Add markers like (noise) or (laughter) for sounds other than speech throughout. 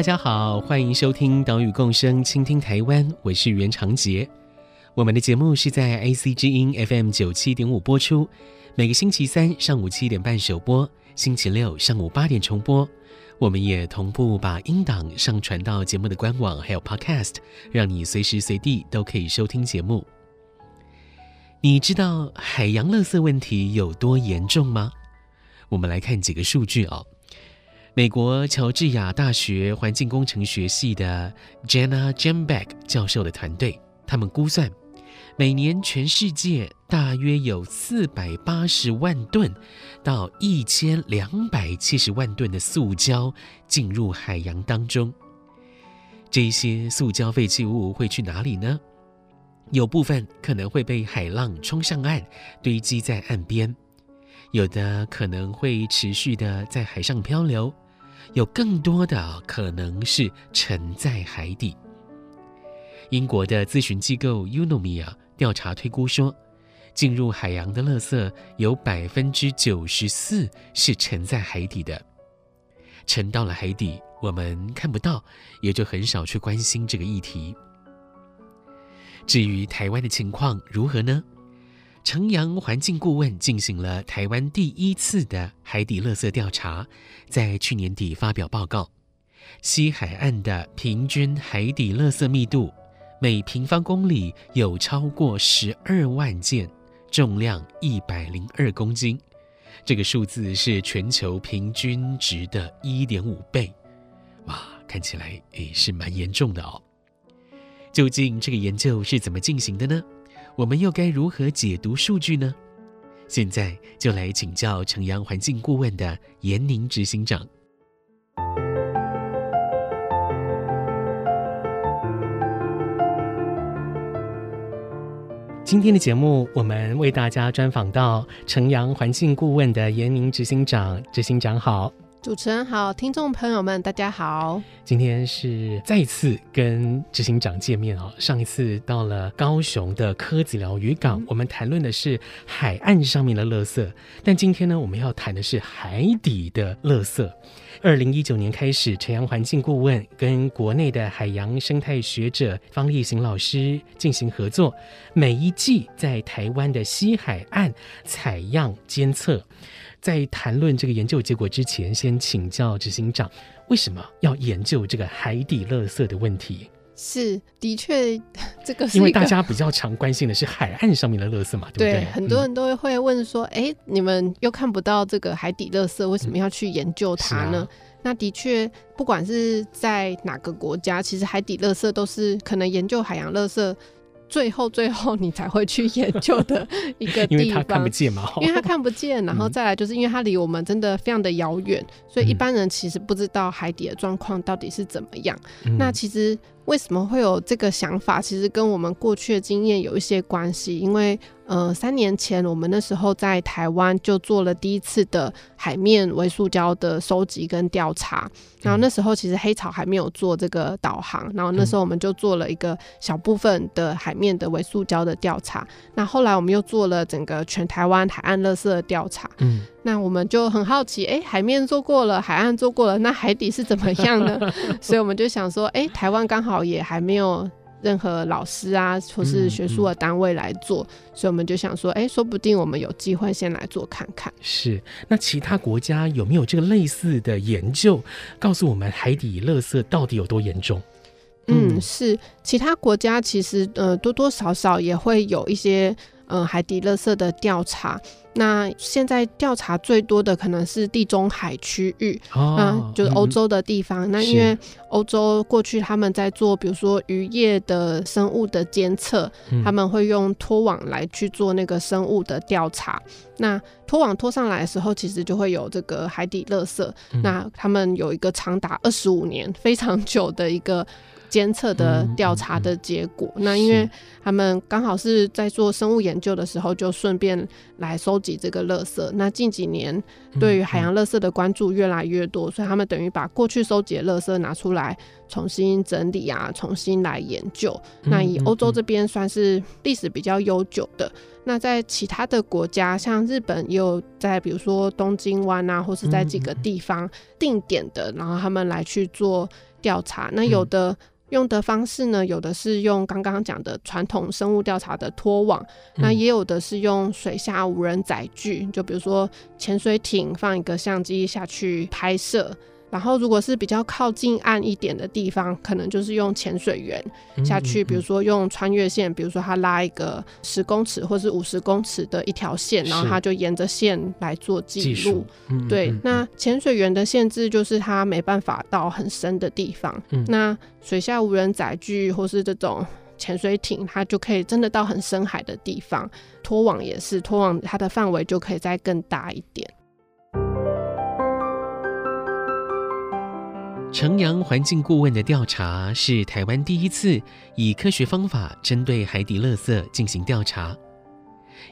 大家好，欢迎收听《岛屿共生，倾听台湾》，我是袁长杰。我们的节目是在 AC 之音 FM 九七点五播出，每个星期三上午七点半首播，星期六上午八点重播。我们也同步把音档上传到节目的官网，还有 Podcast，让你随时随地都可以收听节目。你知道海洋垃圾问题有多严重吗？我们来看几个数据哦。美国乔治亚大学环境工程学系的 Jana Jambeck 教授的团队，他们估算，每年全世界大约有四百八十万吨到一千两百七十万吨的塑胶进入海洋当中。这些塑胶废弃物会去哪里呢？有部分可能会被海浪冲上岸，堆积在岸边。有的可能会持续的在海上漂流，有更多的可能是沉在海底。英国的咨询机构 Unomia 调查推估说，进入海洋的垃圾有百分之九十四是沉在海底的。沉到了海底，我们看不到，也就很少去关心这个议题。至于台湾的情况如何呢？城阳环境顾问进行了台湾第一次的海底垃圾调查，在去年底发表报告。西海岸的平均海底垃圾密度，每平方公里有超过十二万件，重量一百零二公斤。这个数字是全球平均值的一点五倍。哇，看起来也是蛮严重的哦。究竟这个研究是怎么进行的呢？我们又该如何解读数据呢？现在就来请教城阳环境顾问的颜宁执行长。今天的节目，我们为大家专访到城阳环境顾问的颜宁执行长。执行长好。主持人好，听众朋友们大家好。今天是再次跟执行长见面哦。上一次到了高雄的柯子寮渔港，嗯、我们谈论的是海岸上面的垃圾，但今天呢，我们要谈的是海底的垃圾。二零一九年开始，城阳环境顾问跟国内的海洋生态学者方立行老师进行合作，每一季在台湾的西海岸采样监测。在谈论这个研究结果之前，先请教执行长，为什么要研究这个海底垃圾的问题？是，的确，这个是因为大家比较常关心的是海岸上面的垃圾嘛，对不对？对，很多人都会问说，哎、嗯，你们又看不到这个海底垃圾，为什么要去研究它呢？嗯啊、那的确，不管是在哪个国家，其实海底垃圾都是可能研究海洋垃圾。最后，最后你才会去研究的一个地方，(laughs) 因为他看不见嘛，(laughs) 因为他看不见，然后再来就是因为它离我们真的非常的遥远，所以一般人其实不知道海底的状况到底是怎么样。嗯、那其实为什么会有这个想法？其实跟我们过去的经验有一些关系，因为。呃，三年前我们那时候在台湾就做了第一次的海面微塑胶的收集跟调查，然后那时候其实黑潮还没有做这个导航，然后那时候我们就做了一个小部分的海面的微塑胶的调查，那后来我们又做了整个全台湾海岸垃圾的调查，嗯，那我们就很好奇，哎、欸，海面做过了，海岸做过了，那海底是怎么样呢？(laughs) 所以我们就想说，哎、欸，台湾刚好也还没有。任何老师啊，或是学术的单位来做，嗯嗯、所以我们就想说，哎、欸，说不定我们有机会先来做看看。是，那其他国家有没有这个类似的研究，告诉我们海底垃圾到底有多严重？嗯，是，其他国家其实呃多多少少也会有一些。呃海底垃圾的调查。那现在调查最多的可能是地中海区域，哦、嗯，就是欧洲的地方。嗯、那因为欧洲过去他们在做，比如说渔业的生物的监测，嗯、他们会用拖网来去做那个生物的调查。那拖网拖上来的时候，其实就会有这个海底垃圾。嗯、那他们有一个长达二十五年非常久的一个。监测的调查的结果，那因为他们刚好是在做生物研究的时候，就顺便来收集这个垃圾。那近几年对于海洋垃圾的关注越来越多，所以他们等于把过去收集的垃圾拿出来重新整理啊，重新来研究。那以欧洲这边算是历史比较悠久的。那在其他的国家，像日本也有在，比如说东京湾啊，或是在几个地方定点的，然后他们来去做调查。那有的。用的方式呢，有的是用刚刚讲的传统生物调查的拖网，嗯、那也有的是用水下无人载具，就比如说潜水艇放一个相机下去拍摄。然后，如果是比较靠近岸一点的地方，可能就是用潜水员下去，比如说用穿越线，比如说他拉一个十公尺或是五十公尺的一条线，然后他就沿着线来做记录。对，那潜水员的限制就是他没办法到很深的地方。那水下无人载具或是这种潜水艇，它就可以真的到很深海的地方。拖网也是，拖网它的范围就可以再更大一点。城阳环境顾问的调查是台湾第一次以科学方法针对海底垃圾进行调查。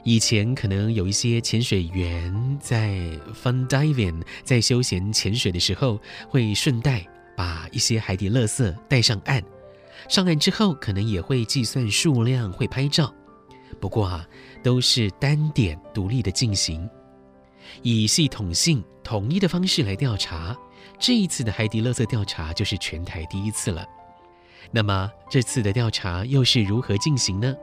以前可能有一些潜水员在 fun diving，在休闲潜水的时候，会顺带把一些海底垃圾带上岸。上岸之后，可能也会计算数量，会拍照。不过啊，都是单点独立的进行，以系统性统一的方式来调查。这一次的海底垃圾调查就是全台第一次了。那么这次的调查又是如何进行呢？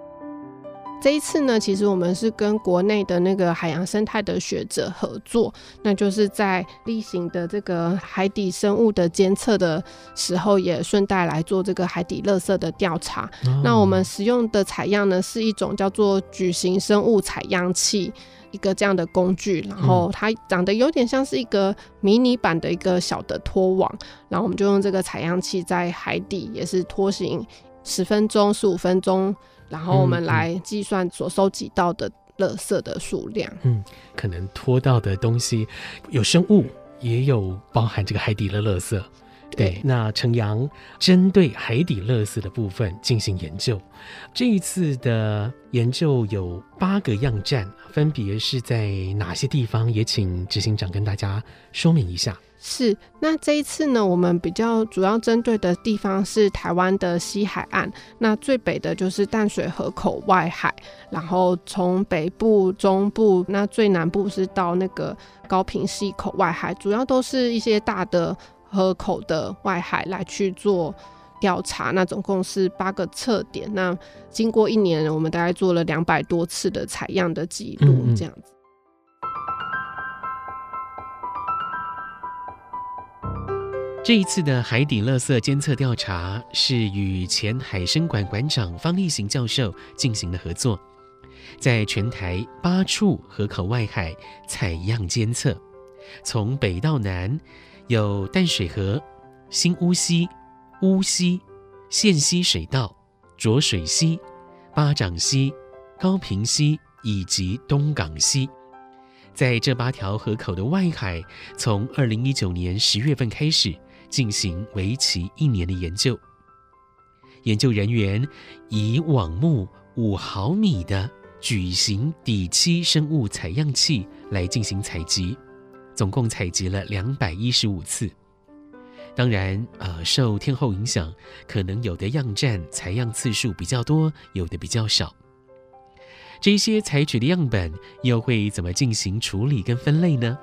这一次呢，其实我们是跟国内的那个海洋生态的学者合作，那就是在例行的这个海底生物的监测的时候，也顺带来做这个海底垃圾的调查。哦、那我们使用的采样呢，是一种叫做矩形生物采样器。一个这样的工具，然后它长得有点像是一个迷你版的一个小的拖网，然后我们就用这个采样器在海底也是拖行十分钟、十五分钟，然后我们来计算所收集到的垃圾的数量。嗯，可能拖到的东西有生物，也有包含这个海底的垃圾。对，那城阳针对海底垃圾的部分进行研究，这一次的研究有八个样站，分别是在哪些地方？也请执行长跟大家说明一下。是，那这一次呢，我们比较主要针对的地方是台湾的西海岸，那最北的就是淡水河口外海，然后从北部、中部，那最南部是到那个高屏溪口外海，主要都是一些大的。河口的外海来去做调查，那总共是八个测点。那经过一年，我们大概做了两百多次的采样的记录，这样子。这一次的海底垃圾监测调查是与前海生馆馆长方立行教授进行的合作，在全台八处河口外海采样监测，从北到南。有淡水河、新乌溪、乌溪、线溪水道、浊水溪、八掌溪、高屏溪以及东港溪，在这八条河口的外海，从二零一九年十月份开始进行为期一年的研究。研究人员以网目五毫米的矩形底栖生物采样器来进行采集。总共采集了两百一十五次，当然，呃，受天候影响，可能有的样站采样次数比较多，有的比较少。这些采取的样本又会怎么进行处理跟分类呢？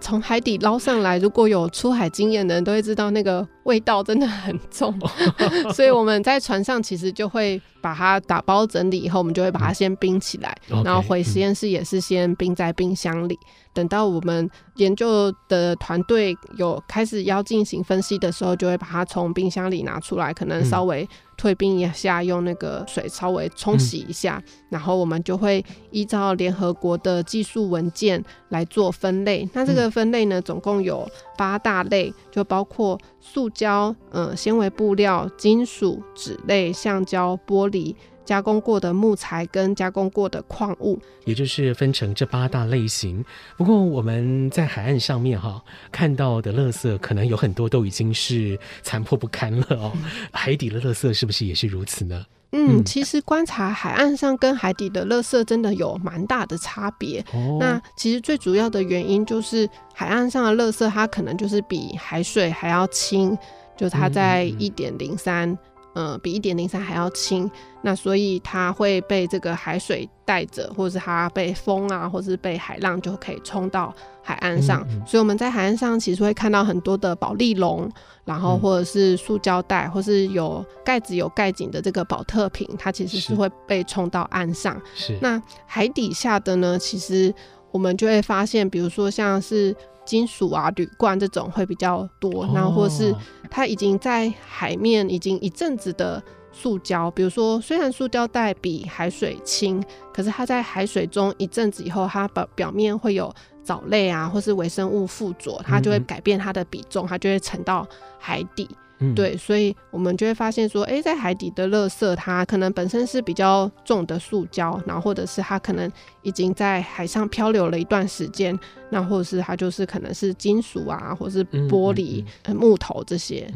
从海底捞上来，如果有出海经验的人都会知道，那个味道真的很重，(laughs) 所以我们在船上其实就会把它打包整理以后，我们就会把它先冰起来，嗯、然后回实验室也是先冰在冰箱里，嗯、等到我们研究的团队有开始要进行分析的时候，就会把它从冰箱里拿出来，可能稍微退冰一下，用那个水稍微冲洗一下，嗯、然后我们就会依照联合国的技术文件来做分类。那这个分类呢，总共有八大类，就包括塑胶、嗯、呃，纤维布料、金属、纸类、橡胶、玻璃。加工过的木材跟加工过的矿物，也就是分成这八大类型。不过我们在海岸上面哈看到的垃圾，可能有很多都已经是残破不堪了哦。嗯、海底的垃圾是不是也是如此呢？嗯，其实观察海岸上跟海底的垃圾真的有蛮大的差别。哦、那其实最主要的原因就是海岸上的垃圾，它可能就是比海水还要轻，就它在一点零三。嗯、呃，比一点零三还要轻，那所以它会被这个海水带着，或者是它被风啊，或者是被海浪就可以冲到海岸上。嗯嗯、所以我们在海岸上其实会看到很多的保丽龙，然后或者是塑胶袋，或是有盖子有盖紧的这个保特瓶，它其实是会被冲到岸上。是。那海底下的呢，其实我们就会发现，比如说像是。金属啊，铝罐这种会比较多，然后或是它已经在海面已经一阵子的塑胶，比如说虽然塑胶袋比海水轻，可是它在海水中一阵子以后，它表表面会有藻类啊，或是微生物附着，它就会改变它的比重，它就会沉到海底。嗯、对，所以我们就会发现说，哎、欸，在海底的垃圾，它可能本身是比较重的塑胶，然后或者是它可能已经在海上漂流了一段时间，那或者是它就是可能是金属啊，或者是玻璃、嗯嗯嗯、木头这些。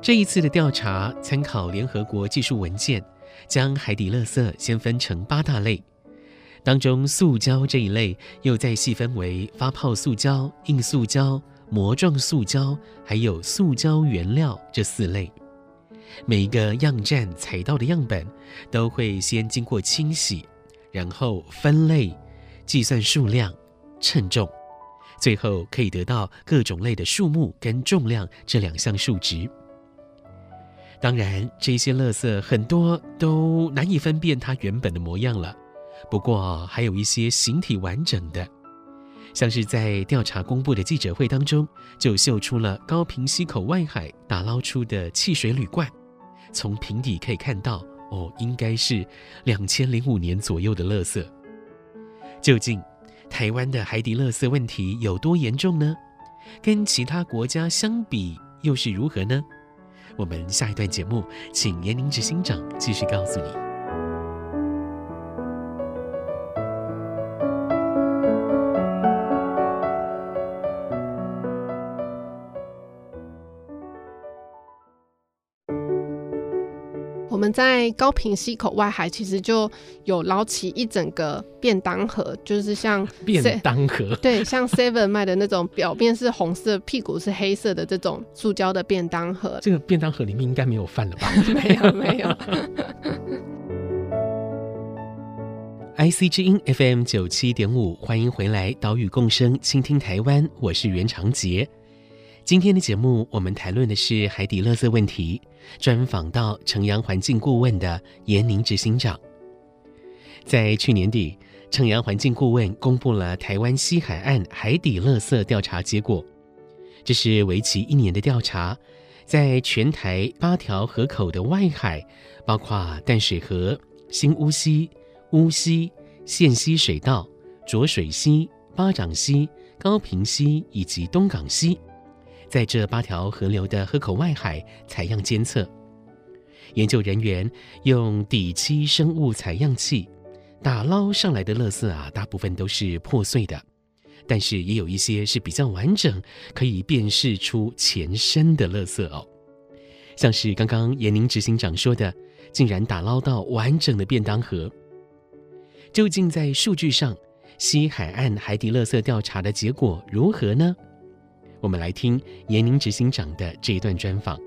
这一次的调查参考联合国技术文件。将海底垃圾先分成八大类，当中塑胶这一类又再细分为发泡塑胶、硬塑胶、膜状塑胶，还有塑胶原料这四类。每一个样站采到的样本都会先经过清洗，然后分类、计算数量、称重，最后可以得到各种类的数目跟重量这两项数值。当然，这些垃圾很多都难以分辨它原本的模样了。不过，还有一些形体完整的，像是在调查公布的记者会当中，就秀出了高屏溪口外海打捞出的汽水铝罐。从瓶底可以看到，哦，应该是两千零五年左右的垃圾。究竟台湾的海底垃圾问题有多严重呢？跟其他国家相比，又是如何呢？我们下一段节目，请颜宁执行长继续告诉你。在高屏溪口外海，其实就有捞起一整个便当盒，就是像便当盒，(laughs) 对，像 Seven 卖的那种，表面是红色，屁股是黑色的这种塑胶的便当盒。这个便当盒里面应该没有饭了吧？没有，没有。IC 之音 FM 九七点五，欢迎回来，岛屿共生，倾听台湾，我是袁长杰。今天的节目，我们谈论的是海底垃圾问题，专访到城阳环境顾问的颜宁执行长。在去年底，城阳环境顾问公布了台湾西海岸海底垃圾调查结果。这是为期一年的调查，在全台八条河口的外海，包括淡水河、新乌溪、乌溪、线溪水道、浊水溪、八掌溪、高屏溪以及东港溪。在这八条河流的河口外海采样监测，研究人员用底栖生物采样器打捞上来的垃圾啊，大部分都是破碎的，但是也有一些是比较完整，可以辨识出前身的垃圾哦。像是刚刚颜宁执行长说的，竟然打捞到完整的便当盒。究竟在数据上，西海岸海底垃圾调查的结果如何呢？我们来听严宁执行长的这一段专访。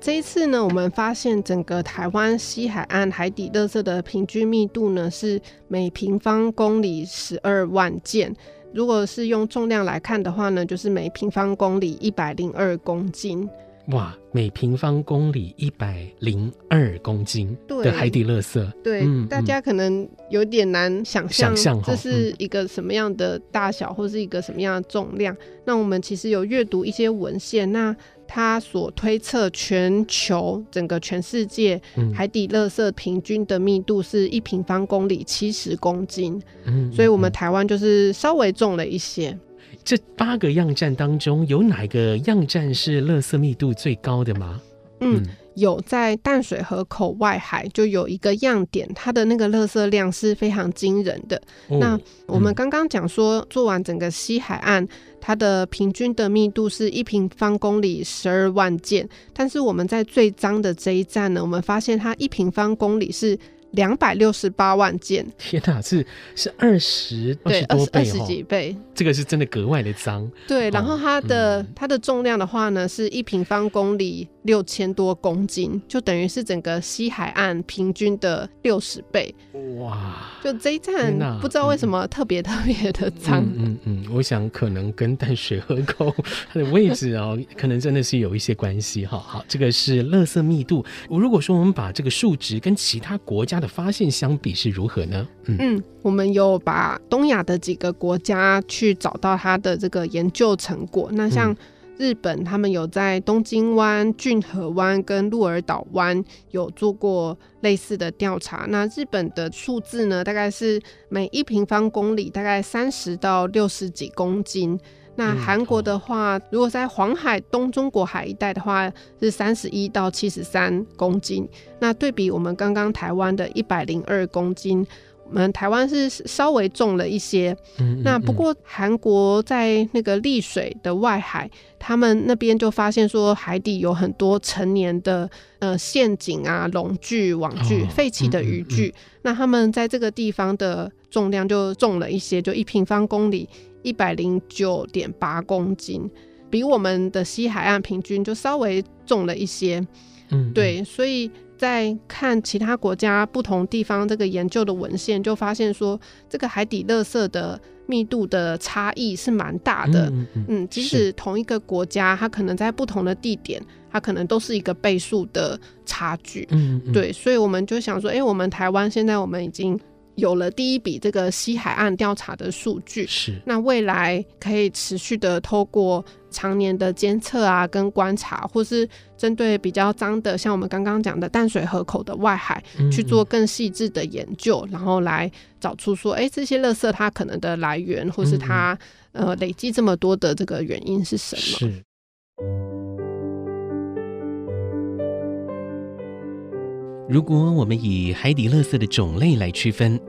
这一次呢，我们发现整个台湾西海岸海底垃圾的平均密度呢是每平方公里十二万件。如果是用重量来看的话呢，就是每平方公里一百零二公斤。哇，每平方公里一百零二公斤的海底垃圾。对，嗯、大家可能有点难想象，这是一个什么样的大小，或是一个什么样的重量。嗯、那我们其实有阅读一些文献，那他所推测全球整个全世界海底垃圾平均的密度是一平方公里七十公斤。嗯，所以我们台湾就是稍微重了一些。这八个样站当中，有哪个样站是垃圾密度最高的吗？嗯，有在淡水河口外海就有一个样点，它的那个垃圾量是非常惊人的。哦、那我们刚刚讲说，做完整个西海岸，它的平均的密度是一平方公里十二万件，但是我们在最脏的这一站呢，我们发现它一平方公里是。两百六十八万件，天哪，是是二十二十二十几倍，这个是真的格外的脏。对，然后它的、嗯、它的重量的话呢，是一平方公里六千多公斤，就等于是整个西海岸平均的六十倍。哇！就这一站，不知道为什么特别特别的脏。嗯嗯，嗯，我想可能跟淡水河口它的位置 (laughs) 哦，可能真的是有一些关系哈。好，这个是垃圾密度。如果说我们把这个数值跟其他国家的发现相比是如何呢？嗯，嗯，我们有把东亚的几个国家去找到它的这个研究成果。那像日本，他们有在东京湾、骏河湾跟鹿儿岛湾有做过类似的调查。那日本的数字呢，大概是每一平方公里大概三十到六十几公斤。那韩国的话，如果在黄海、东中国海一带的话，是三十一到七十三公斤。那对比我们刚刚台湾的一百零二公斤，们台湾是稍微重了一些。嗯嗯嗯，那不过韩国在那个丽水的外海，他们那边就发现说，海底有很多成年的呃陷阱啊、龙具、网具、废弃的渔具。那他们在这个地方的重量就重了一些，就一平方公里。一百零九点八公斤，比我们的西海岸平均就稍微重了一些。嗯，对，所以在看其他国家不同地方这个研究的文献，就发现说这个海底垃圾的密度的差异是蛮大的。嗯，嗯，嗯，即使同一个国家，它可能在不同的地点，它可能都是一个倍数的差距。嗯，嗯，对，所以我们就想说，哎、欸，我们台湾现在我们已经。有了第一笔这个西海岸调查的数据，是那未来可以持续的透过常年的监测啊，跟观察，或是针对比较脏的，像我们刚刚讲的淡水河口的外海，嗯嗯去做更细致的研究，然后来找出说，哎、欸，这些垃圾它可能的来源，或是它呃累积这么多的这个原因是什么？是。如果我们以海底垃圾的种类来区分，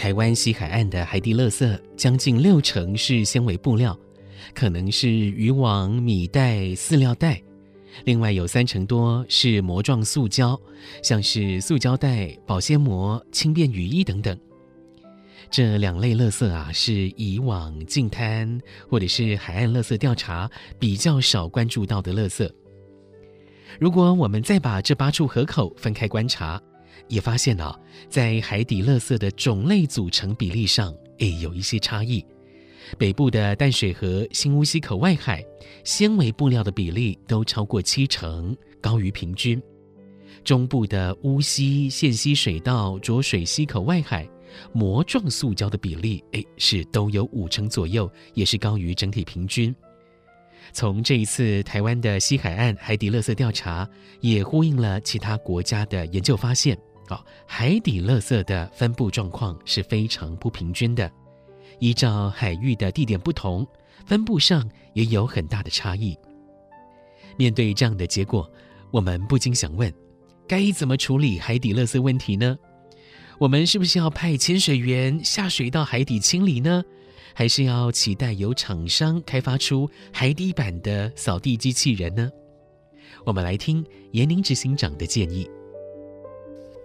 台湾西海岸的海底垃圾将近六成是纤维布料，可能是渔网、米袋、饲料袋；另外有三成多是膜状塑胶，像是塑胶袋、保鲜膜、轻便雨衣等等。这两类垃圾啊，是以往净滩或者是海岸垃圾调查比较少关注到的垃圾。如果我们再把这八处河口分开观察，也发现啊，在海底垃圾的种类组成比例上，诶，有一些差异。北部的淡水河、新乌溪口外海，纤维布料的比例都超过七成，高于平均。中部的乌溪、线溪水道、浊水溪口外海，膜状塑胶的比例，诶，是都有五成左右，也是高于整体平均。从这一次台湾的西海岸海底垃圾调查，也呼应了其他国家的研究发现。海底垃圾的分布状况是非常不平均的，依照海域的地点不同，分布上也有很大的差异。面对这样的结果，我们不禁想问：该怎么处理海底垃圾问题呢？我们是不是要派潜水员下水到海底清理呢？还是要期待有厂商开发出海底版的扫地机器人呢？我们来听严宁执行长的建议。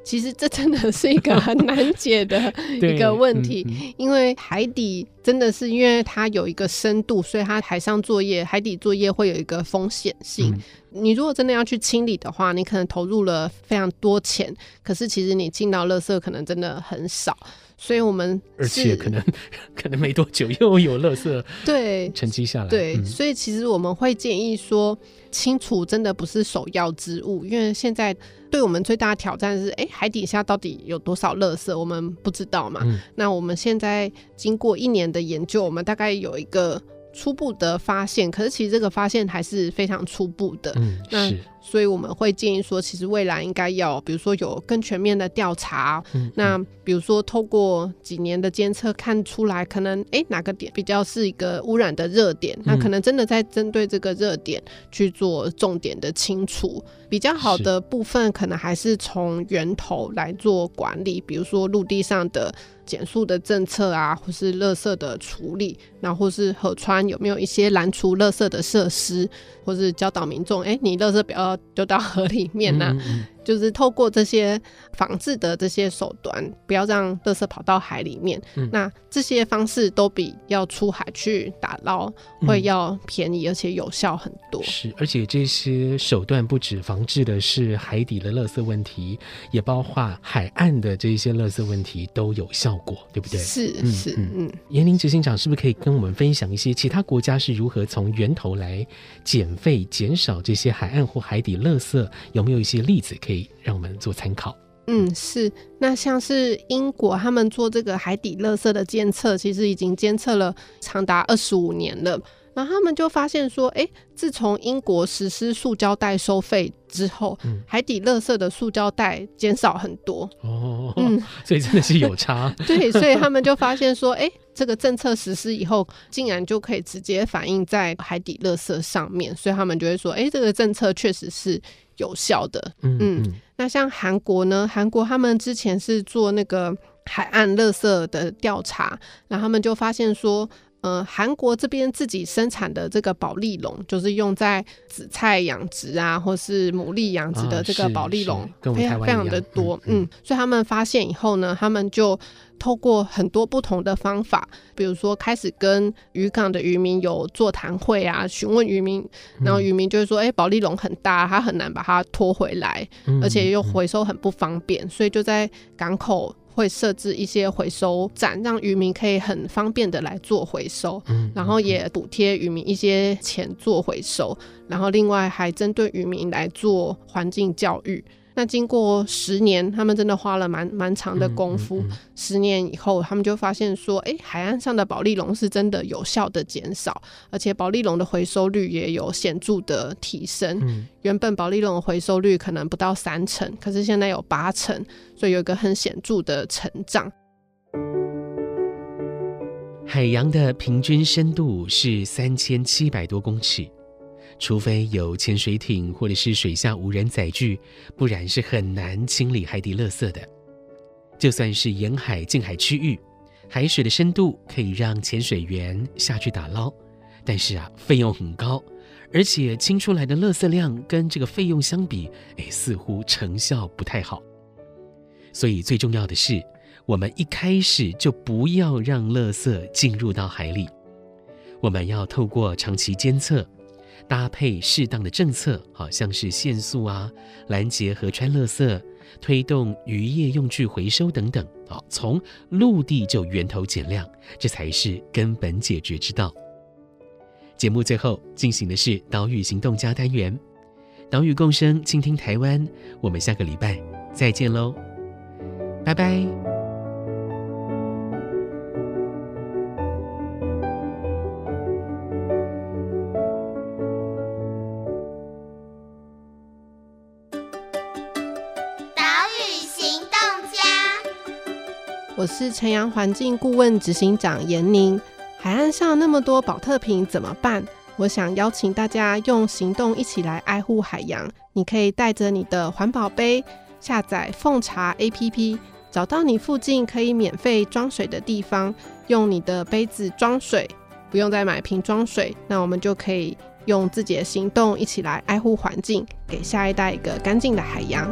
其实这真的是一个 (laughs) 很难解的一个问题，嗯嗯、因为海底真的是因为它有一个深度，所以它海上作业、海底作业会有一个风险性。嗯、你如果真的要去清理的话，你可能投入了非常多钱，可是其实你进到垃圾可能真的很少。所以我们而且可能 (laughs) 可能没多久又有垃圾对沉积下来，对，嗯、所以其实我们会建议说，清除真的不是首要之务，因为现在对我们最大的挑战是，哎、欸，海底下到底有多少垃圾，我们不知道嘛。嗯、那我们现在经过一年的研究，我们大概有一个初步的发现，可是其实这个发现还是非常初步的。嗯，那是。所以我们会建议说，其实未来应该要，比如说有更全面的调查。嗯，那比如说透过几年的监测，看出来可能哎、欸、哪个点比较是一个污染的热点，那可能真的在针对这个热点去做重点的清除。比较好的部分，可能还是从源头来做管理，比如说陆地上的减速的政策啊，或是垃圾的处理，然后或是河川有没有一些拦除垃圾的设施，或是教导民众，哎、你垃圾不要丢到河里面呐、就是透过这些防治的这些手段，不要让垃圾跑到海里面。嗯、那这些方式都比要出海去打捞会要便宜，而且有效很多。嗯、是，而且这些手段不止防治的是海底的垃圾问题，也包括海岸的这些垃圾问题都有效果，对不对？是是嗯。颜宁执行长是不是可以跟我们分享一些其他国家是如何从源头来减费、减少这些海岸或海底垃圾？有没有一些例子可以？让我们做参考。嗯，是。那像是英国，他们做这个海底垃圾的监测，其实已经监测了长达二十五年了。然后他们就发现说，哎、欸，自从英国实施塑胶袋收费之后，嗯、海底垃圾的塑胶袋减少很多。哦，嗯，所以真的是有差。(laughs) 对，所以他们就发现说，哎、欸，这个政策实施以后，竟然就可以直接反映在海底垃圾上面。所以他们就会说，哎、欸，这个政策确实是有效的。嗯，嗯，那像韩国呢？韩国他们之前是做那个海岸垃圾的调查，然后他们就发现说。呃，韩国这边自己生产的这个保利龙，就是用在紫菜养殖啊，或是牡蛎养殖的这个保利龙，非常非常的多。嗯，嗯，所以他们发现以后呢，他们就透过很多不同的方法，比如说开始跟渔港的渔民有座谈会啊，询问渔民，然后渔民就会说，哎、欸，保丽龙很大，他很难把它拖回来，而且又回收很不方便，所以就在港口。会设置一些回收站，让渔民可以很方便的来做回收，嗯，然后也补贴渔民一些钱做回收，然后另外还针对渔民来做环境教育。那经过十年，他们真的花了蛮蛮长的功夫。嗯嗯嗯、十年以后，他们就发现说，哎、欸，海岸上的保丽龙是真的有效的减少，而且保丽龙的回收率也有显著的提升。嗯、原本保丽龙的回收率可能不到三成，可是现在有八成，所以有一个很显著的成长。海洋的平均深度是三千七百多公尺。除非有潜水艇或者是水下无人载具，不然是很难清理海底垃圾的。就算是沿海近海区域，海水的深度可以让潜水员下去打捞，但是啊，费用很高，而且清出来的垃圾量跟这个费用相比，哎，似乎成效不太好。所以最重要的是，我们一开始就不要让垃圾进入到海里，我们要透过长期监测。搭配适当的政策，好像是限速啊、拦截河川垃圾、推动渔业用具回收等等，好，从陆地就源头减量，这才是根本解决之道。节目最后进行的是岛屿行动家单元，岛屿共生，倾听台湾。我们下个礼拜再见喽，拜拜。我是晨阳环境顾问执行长严宁。海岸上那么多宝特瓶怎么办？我想邀请大家用行动一起来爱护海洋。你可以带着你的环保杯，下载奉茶 APP，找到你附近可以免费装水的地方，用你的杯子装水，不用再买瓶装水。那我们就可以用自己的行动一起来爱护环境，给下一代一个干净的海洋。